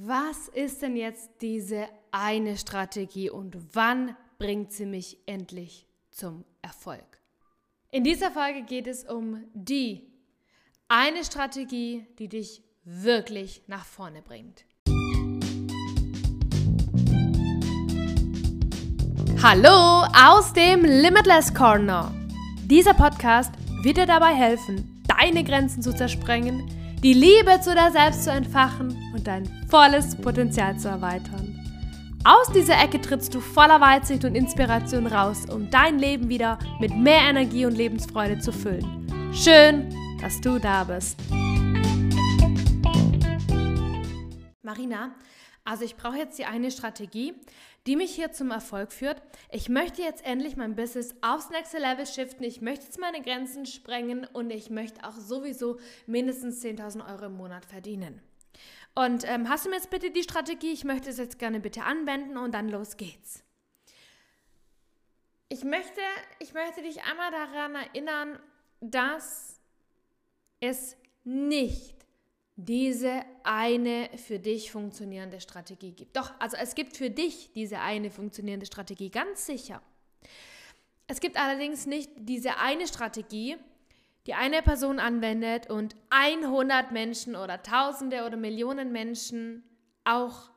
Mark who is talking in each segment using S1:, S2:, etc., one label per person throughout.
S1: was ist denn jetzt diese eine Strategie und wann bringt sie mich endlich zum Erfolg? In dieser Folge geht es um die eine Strategie, die dich wirklich nach vorne bringt. Hallo aus dem Limitless Corner. Dieser Podcast wird dir dabei helfen, deine Grenzen zu zersprengen, die Liebe zu dir selbst zu entfachen und dein volles Potenzial zu erweitern. Aus dieser Ecke trittst du voller Weitsicht und Inspiration raus, um dein Leben wieder mit mehr Energie und Lebensfreude zu füllen. Schön, dass du da bist. Marina, also ich brauche jetzt die eine Strategie, die mich hier zum Erfolg führt. Ich möchte jetzt endlich mein Business aufs nächste Level shiften. Ich möchte jetzt meine Grenzen sprengen und ich möchte auch sowieso mindestens 10.000 Euro im Monat verdienen. Und ähm, hast du mir jetzt bitte die Strategie? Ich möchte es jetzt gerne bitte anwenden und dann los geht's. Ich möchte, ich möchte dich einmal daran erinnern, dass es nicht diese eine für dich funktionierende Strategie gibt. Doch, also es gibt für dich diese eine funktionierende Strategie, ganz sicher. Es gibt allerdings nicht diese eine Strategie, die eine Person anwendet und 100 Menschen oder Tausende oder Millionen Menschen auch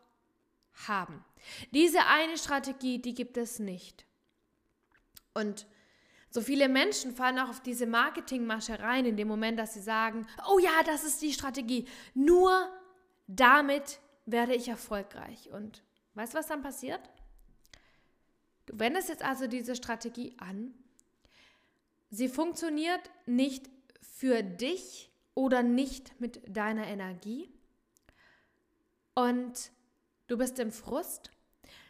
S1: haben. Diese eine Strategie, die gibt es nicht. Und so viele Menschen fallen auch auf diese Marketingmasche rein in dem Moment, dass sie sagen, oh ja, das ist die Strategie. Nur damit werde ich erfolgreich. Und weißt du, was dann passiert? Du wendest jetzt also diese Strategie an. Sie funktioniert nicht für dich oder nicht mit deiner Energie. Und du bist im Frust.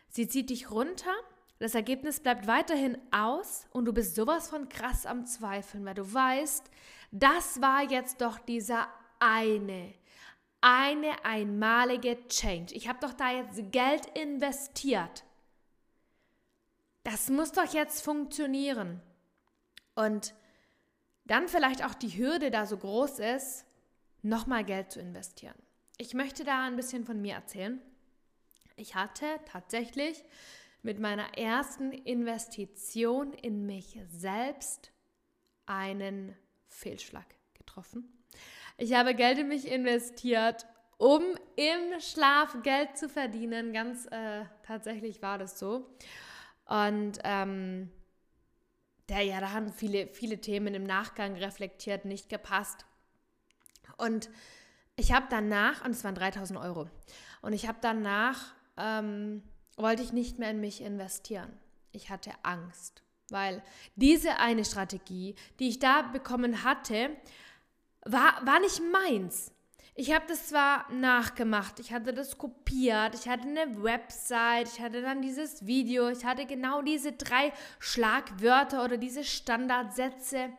S1: Sie zieht dich runter das Ergebnis bleibt weiterhin aus und du bist sowas von krass am Zweifeln, weil du weißt, das war jetzt doch dieser eine, eine einmalige Change. Ich habe doch da jetzt Geld investiert. Das muss doch jetzt funktionieren. Und dann vielleicht auch die Hürde da so groß ist, nochmal Geld zu investieren. Ich möchte da ein bisschen von mir erzählen. Ich hatte tatsächlich mit meiner ersten Investition in mich selbst einen Fehlschlag getroffen. Ich habe Geld in mich investiert, um im Schlaf Geld zu verdienen. Ganz äh, tatsächlich war das so. Und ähm, der, ja, da haben viele, viele Themen im Nachgang reflektiert, nicht gepasst. Und ich habe danach, und es waren 3000 Euro, und ich habe danach ähm, wollte ich nicht mehr in mich investieren. Ich hatte Angst, weil diese eine Strategie, die ich da bekommen hatte, war, war nicht meins. Ich habe das zwar nachgemacht, ich hatte das kopiert, ich hatte eine Website, ich hatte dann dieses Video, ich hatte genau diese drei Schlagwörter oder diese Standardsätze.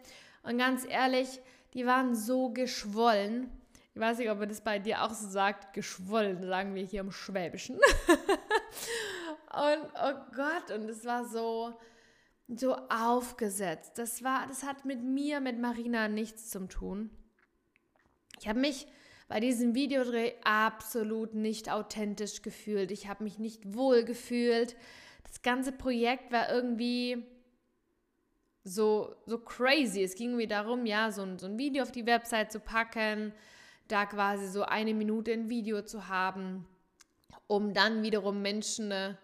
S1: Und ganz ehrlich, die waren so geschwollen. Ich weiß nicht, ob man das bei dir auch so sagt, geschwollen, sagen wir hier im Schwäbischen. Und oh Gott, und es war so, so aufgesetzt. Das war, das hat mit mir, mit Marina nichts zu tun. Ich habe mich bei diesem Videodreh absolut nicht authentisch gefühlt. Ich habe mich nicht wohl gefühlt. Das ganze Projekt war irgendwie so, so crazy. Es ging irgendwie darum, ja, so so ein Video auf die Website zu packen, da quasi so eine Minute ein Video zu haben, um dann wiederum Menschen äh,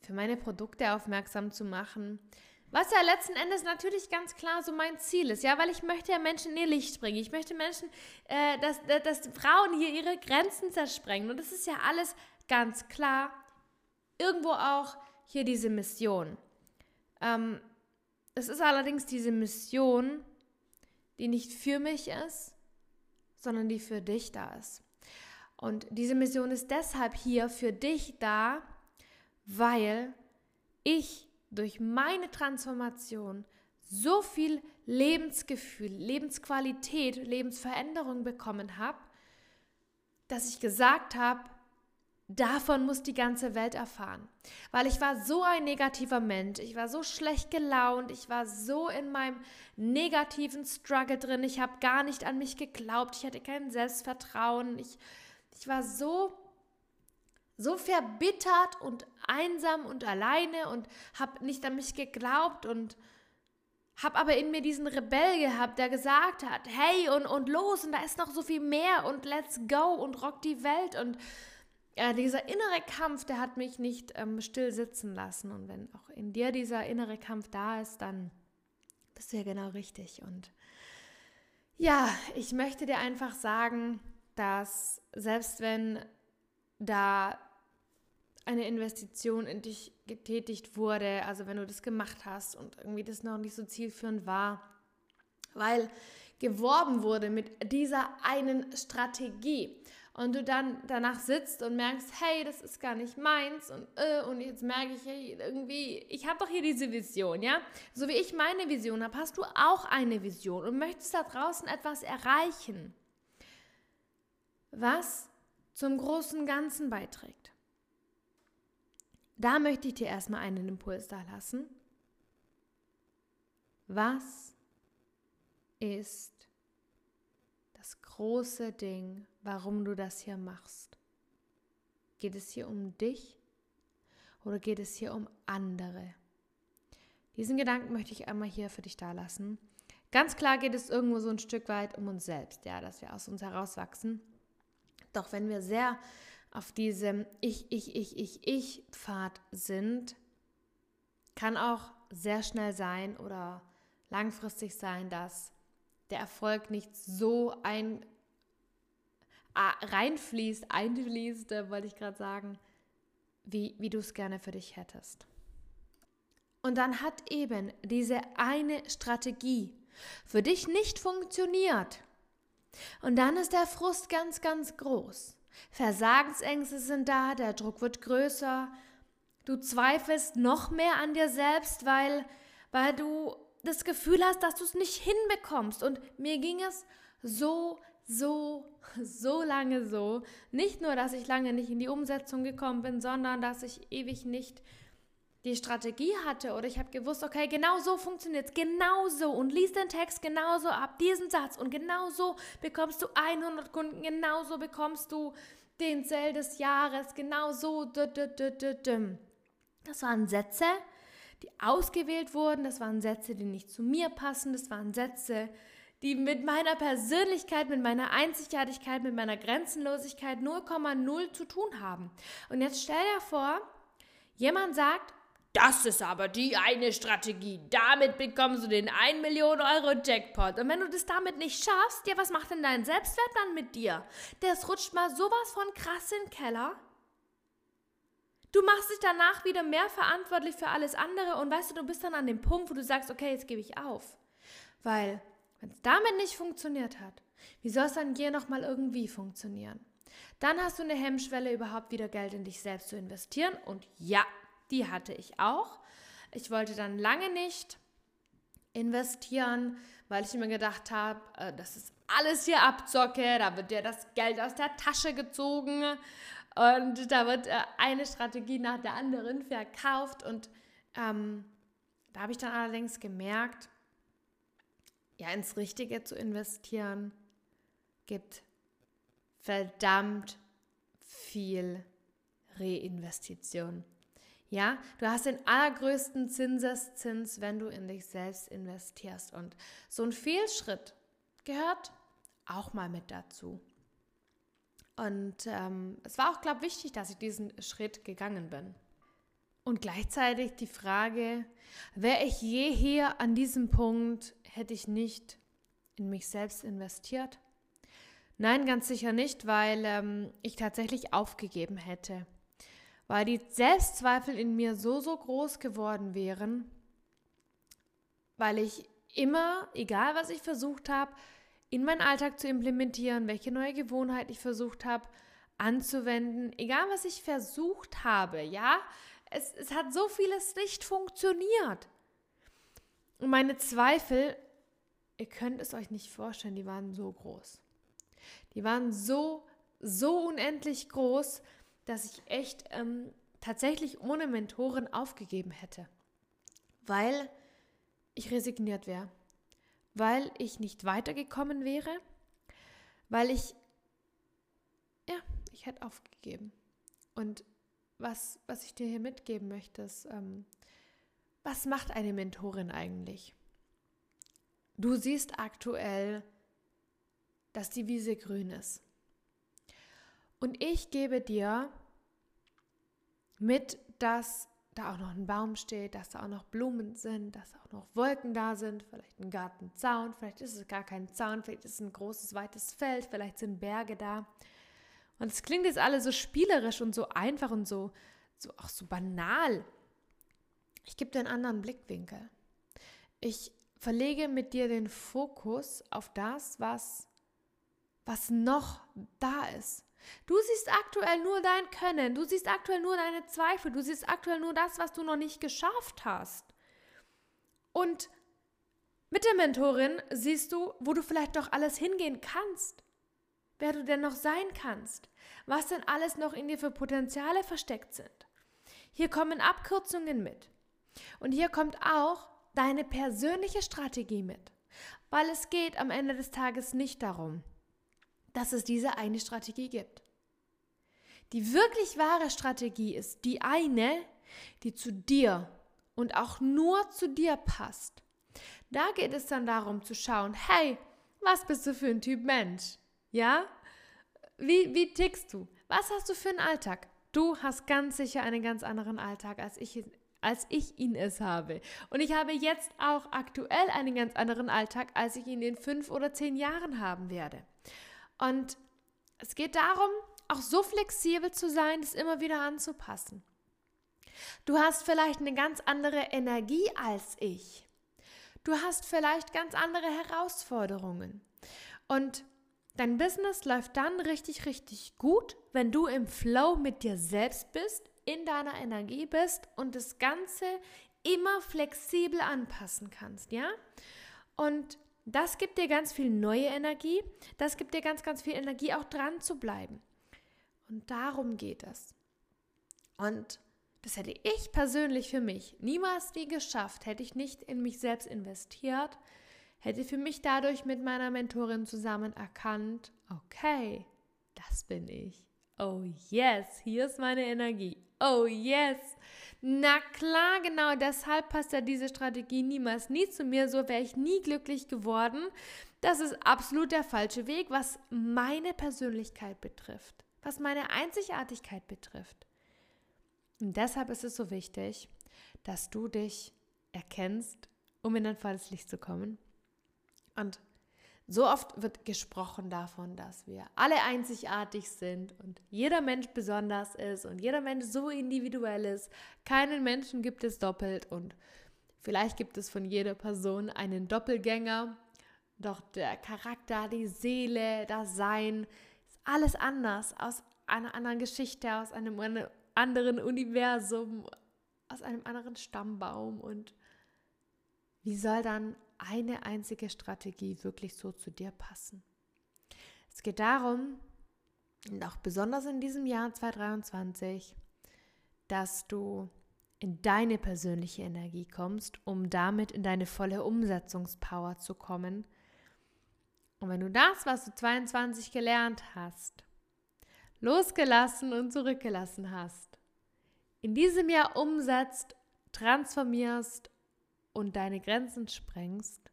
S1: für meine Produkte aufmerksam zu machen. Was ja letzten Endes natürlich ganz klar so mein Ziel ist, ja, weil ich möchte ja Menschen in ihr Licht bringen. Ich möchte Menschen, äh, dass, dass Frauen hier ihre Grenzen zersprengen. Und das ist ja alles ganz klar. Irgendwo auch hier diese Mission. Ähm, es ist allerdings diese Mission, die nicht für mich ist, sondern die für dich da ist. Und diese Mission ist deshalb hier für dich da, weil ich durch meine Transformation so viel Lebensgefühl, Lebensqualität, Lebensveränderung bekommen habe, dass ich gesagt habe, davon muss die ganze Welt erfahren. Weil ich war so ein negativer Mensch, ich war so schlecht gelaunt, ich war so in meinem negativen Struggle drin, ich habe gar nicht an mich geglaubt, ich hatte kein Selbstvertrauen, ich ich war so so verbittert und einsam und alleine und habe nicht an mich geglaubt und habe aber in mir diesen Rebell gehabt, der gesagt hat, hey und, und los und da ist noch so viel mehr und let's go und rock die Welt und äh, dieser innere Kampf, der hat mich nicht ähm, still sitzen lassen. Und wenn auch in dir dieser innere Kampf da ist, dann bist du ja genau richtig. Und ja, ich möchte dir einfach sagen, dass selbst wenn da eine Investition in dich getätigt wurde, also wenn du das gemacht hast und irgendwie das noch nicht so zielführend war, weil geworben wurde mit dieser einen Strategie und du dann danach sitzt und merkst, hey, das ist gar nicht meins und, äh, und jetzt merke ich, hey, irgendwie, ich habe doch hier diese Vision, ja? So wie ich meine Vision habe, hast du auch eine Vision und möchtest da draußen etwas erreichen, was zum großen Ganzen beiträgt. Da möchte ich dir erstmal einen Impuls da lassen. Was ist das große Ding, warum du das hier machst? Geht es hier um dich oder geht es hier um andere? Diesen Gedanken möchte ich einmal hier für dich da lassen. Ganz klar geht es irgendwo so ein Stück weit um uns selbst, ja, dass wir aus uns herauswachsen. Doch wenn wir sehr auf diesem Ich, Ich, Ich, Ich, Ich Pfad sind, kann auch sehr schnell sein oder langfristig sein, dass der Erfolg nicht so ein reinfließt, einfließt, wollte ich gerade sagen, wie, wie du es gerne für dich hättest. Und dann hat eben diese eine Strategie für dich nicht funktioniert. Und dann ist der Frust ganz, ganz groß. Versagensängste sind da, der Druck wird größer. Du zweifelst noch mehr an dir selbst, weil, weil du das Gefühl hast, dass du es nicht hinbekommst. Und mir ging es so, so, so lange so. Nicht nur, dass ich lange nicht in die Umsetzung gekommen bin, sondern dass ich ewig nicht die Strategie hatte. Oder ich habe gewusst, okay, genau so funktioniert es, genau so. Und lies den Text genauso ab, diesen Satz. Und genau so bekommst du 100 Kunden, genau so bekommst du den Sale des Jahres, genau so. Das waren Sätze, die ausgewählt wurden, das waren Sätze, die nicht zu mir passen, das waren Sätze, die mit meiner Persönlichkeit, mit meiner Einzigartigkeit, mit meiner Grenzenlosigkeit 0,0 zu tun haben. Und jetzt stell dir vor, jemand sagt, das ist aber die eine Strategie. Damit bekommst du den 1 Million Euro Jackpot. Und wenn du das damit nicht schaffst, ja, was macht denn dein Selbstwert dann mit dir? Das rutscht mal sowas von krass in den Keller. Du machst dich danach wieder mehr verantwortlich für alles andere und weißt du, du bist dann an dem Punkt, wo du sagst, okay, jetzt gebe ich auf. Weil, wenn es damit nicht funktioniert hat, wie soll es dann hier nochmal irgendwie funktionieren? Dann hast du eine Hemmschwelle, überhaupt wieder Geld in dich selbst zu investieren. Und ja, die hatte ich auch. Ich wollte dann lange nicht investieren, weil ich mir gedacht habe, äh, das ist alles hier Abzocke, da wird dir das Geld aus der Tasche gezogen und da wird äh, eine Strategie nach der anderen verkauft. Und ähm, da habe ich dann allerdings gemerkt, ja, ins Richtige zu investieren gibt verdammt viel Reinvestition. Ja, du hast den allergrößten Zinseszins, wenn du in dich selbst investierst. Und so ein Fehlschritt gehört auch mal mit dazu. Und ähm, es war auch, glaube ich, wichtig, dass ich diesen Schritt gegangen bin. Und gleichzeitig die Frage, wäre ich je hier an diesem Punkt, hätte ich nicht in mich selbst investiert? Nein, ganz sicher nicht, weil ähm, ich tatsächlich aufgegeben hätte weil die Selbstzweifel in mir so, so groß geworden wären, weil ich immer, egal was ich versucht habe, in meinen Alltag zu implementieren, welche neue Gewohnheit ich versucht habe anzuwenden, egal was ich versucht habe, ja, es, es hat so vieles nicht funktioniert. Und meine Zweifel, ihr könnt es euch nicht vorstellen, die waren so groß. Die waren so, so unendlich groß, dass ich echt ähm, tatsächlich ohne Mentoren aufgegeben hätte, weil ich resigniert wäre, weil ich nicht weitergekommen wäre, weil ich ja ich hätte aufgegeben. Und was, was ich dir hier mitgeben möchte, ist, ähm, was macht eine Mentorin eigentlich? Du siehst aktuell, dass die Wiese grün ist. Und ich gebe dir mit, dass da auch noch ein Baum steht, dass da auch noch Blumen sind, dass auch noch Wolken da sind, vielleicht ein Gartenzaun, vielleicht ist es gar kein Zaun, vielleicht ist es ein großes, weites Feld, vielleicht sind Berge da. Und es klingt jetzt alle so spielerisch und so einfach und so, so auch so banal. Ich gebe dir einen anderen Blickwinkel. Ich verlege mit dir den Fokus auf das, was, was noch da ist. Du siehst aktuell nur dein Können, du siehst aktuell nur deine Zweifel, du siehst aktuell nur das, was du noch nicht geschafft hast. Und mit der Mentorin siehst du, wo du vielleicht doch alles hingehen kannst, wer du denn noch sein kannst, was denn alles noch in dir für Potenziale versteckt sind. Hier kommen Abkürzungen mit. Und hier kommt auch deine persönliche Strategie mit, weil es geht am Ende des Tages nicht darum, dass es diese eine Strategie gibt. Die wirklich wahre Strategie ist die eine, die zu dir und auch nur zu dir passt. Da geht es dann darum zu schauen, hey, was bist du für ein Typ Mensch? Ja? Wie, wie tickst du? Was hast du für einen Alltag? Du hast ganz sicher einen ganz anderen Alltag, als ich, als ich ihn es habe. Und ich habe jetzt auch aktuell einen ganz anderen Alltag, als ich ihn in fünf oder zehn Jahren haben werde. Und es geht darum, auch so flexibel zu sein, das immer wieder anzupassen. Du hast vielleicht eine ganz andere Energie als ich. Du hast vielleicht ganz andere Herausforderungen. Und dein Business läuft dann richtig, richtig gut, wenn du im Flow mit dir selbst bist, in deiner Energie bist und das Ganze immer flexibel anpassen kannst, ja? Und das gibt dir ganz viel neue Energie. Das gibt dir ganz, ganz viel Energie, auch dran zu bleiben. Und darum geht es. Und das hätte ich persönlich für mich niemals nie geschafft, hätte ich nicht in mich selbst investiert, hätte für mich dadurch mit meiner Mentorin zusammen erkannt, okay, das bin ich. Oh yes, hier ist meine Energie. Oh yes. Na klar, genau deshalb passt ja diese Strategie niemals nie zu mir, so wäre ich nie glücklich geworden. Das ist absolut der falsche Weg, was meine Persönlichkeit betrifft, was meine Einzigartigkeit betrifft. Und deshalb ist es so wichtig, dass du dich erkennst, um in ein volles Licht zu kommen. Und so oft wird gesprochen davon, dass wir alle einzigartig sind und jeder Mensch besonders ist und jeder Mensch so individuell ist. Keinen Menschen gibt es doppelt und vielleicht gibt es von jeder Person einen Doppelgänger. Doch der Charakter, die Seele, das Sein ist alles anders aus einer anderen Geschichte, aus einem anderen Universum, aus einem anderen Stammbaum und wie soll dann eine einzige Strategie wirklich so zu dir passen. Es geht darum, und auch besonders in diesem Jahr 2023, dass du in deine persönliche Energie kommst, um damit in deine volle Umsetzungspower zu kommen. Und wenn du das, was du 22 gelernt hast, losgelassen und zurückgelassen hast, in diesem Jahr umsetzt, transformierst und deine Grenzen sprengst,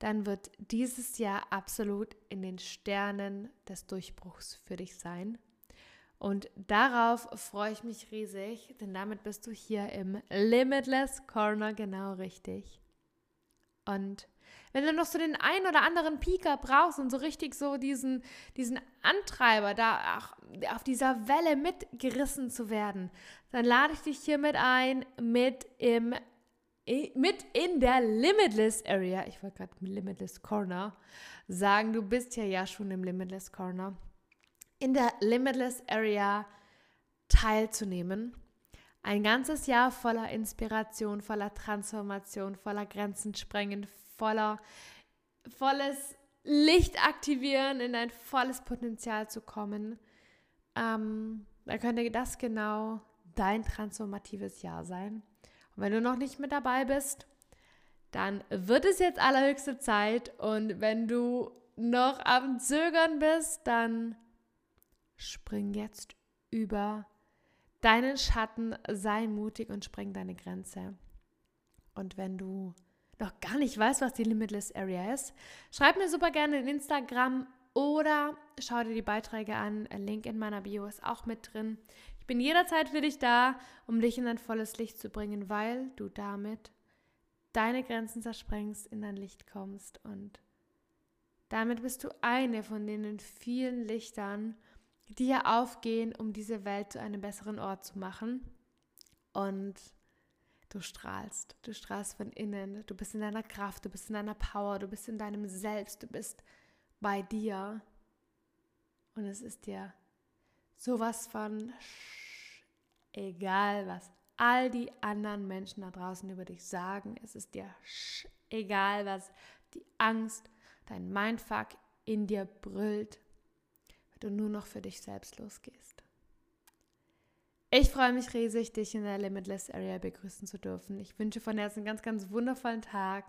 S1: dann wird dieses Jahr absolut in den Sternen des Durchbruchs für dich sein. Und darauf freue ich mich riesig, denn damit bist du hier im Limitless Corner genau richtig. Und wenn du noch so den einen oder anderen Pieker brauchst und so richtig so diesen, diesen Antreiber, da auch auf dieser Welle mitgerissen zu werden, dann lade ich dich hiermit ein, mit im mit in der Limitless Area, ich wollte gerade Limitless Corner sagen, du bist ja ja schon im Limitless Corner, in der Limitless Area teilzunehmen. Ein ganzes Jahr voller Inspiration, voller Transformation, voller Grenzen sprengen, voller volles Licht aktivieren, in dein volles Potenzial zu kommen. Ähm, dann könnte das genau dein transformatives Jahr sein. Wenn du noch nicht mit dabei bist, dann wird es jetzt allerhöchste Zeit. Und wenn du noch am Zögern bist, dann spring jetzt über deinen Schatten, sei mutig und spring deine Grenze. Und wenn du noch gar nicht weißt, was die Limitless Area ist, schreib mir super gerne in Instagram oder schau dir die Beiträge an. Link in meiner Bio ist auch mit drin. Bin jederzeit für dich da, um dich in dein volles Licht zu bringen, weil du damit deine Grenzen zersprengst, in dein Licht kommst. Und damit bist du eine von den vielen Lichtern, die hier aufgehen, um diese Welt zu einem besseren Ort zu machen. Und du strahlst, du strahlst von innen, du bist in deiner Kraft, du bist in deiner Power, du bist in deinem Selbst, du bist bei dir. Und es ist dir sowas von egal, was all die anderen Menschen da draußen über dich sagen. Es ist dir egal, was die Angst, dein Mindfuck in dir brüllt, wenn du nur noch für dich selbst losgehst. Ich freue mich riesig, dich in der Limitless Area begrüßen zu dürfen. Ich wünsche von Herzen einen ganz, ganz wundervollen Tag.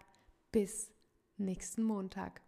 S1: Bis nächsten Montag.